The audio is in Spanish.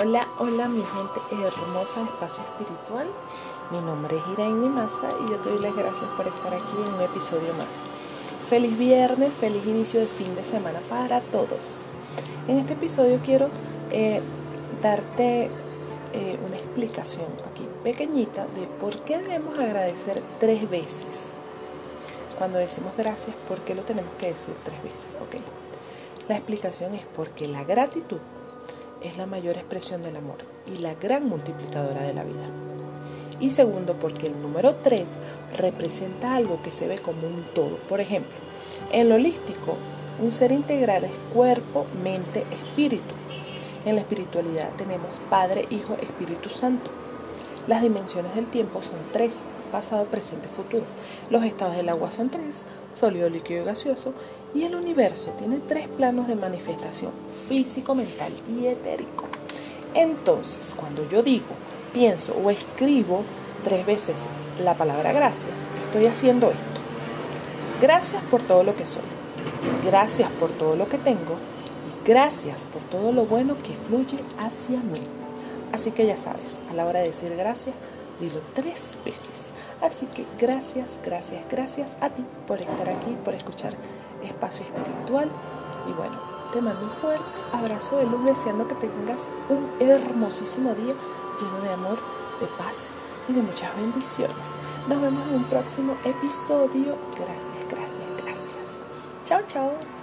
Hola, hola mi gente hermosa de Espacio Espiritual. Mi nombre es Iraini Massa y yo te doy las gracias por estar aquí en un episodio más. Feliz viernes, feliz inicio de fin de semana para todos. En este episodio quiero eh, darte eh, una explicación aquí pequeñita de por qué debemos agradecer tres veces. Cuando decimos gracias, ¿por qué lo tenemos que decir tres veces? Ok. La explicación es porque la gratitud es la mayor expresión del amor y la gran multiplicadora de la vida. Y segundo, porque el número 3 representa algo que se ve como un todo. Por ejemplo, en lo holístico, un ser integral es cuerpo, mente, espíritu. En la espiritualidad tenemos Padre, Hijo, Espíritu Santo. Las dimensiones del tiempo son tres, pasado, presente, futuro. Los estados del agua son tres, sólido, líquido y gaseoso. Y el universo tiene tres planos de manifestación, físico, mental y etérico. Entonces, cuando yo digo, pienso o escribo tres veces la palabra gracias, estoy haciendo esto. Gracias por todo lo que soy. Gracias por todo lo que tengo. Y gracias por todo lo bueno que fluye hacia mí. Así que ya sabes, a la hora de decir gracias, dilo tres veces. Así que gracias, gracias, gracias a ti por estar aquí, por escuchar Espacio Espiritual. Y bueno, te mando un fuerte abrazo de luz, deseando que tengas un hermosísimo día lleno de amor, de paz y de muchas bendiciones. Nos vemos en un próximo episodio. Gracias, gracias, gracias. Chao, chao.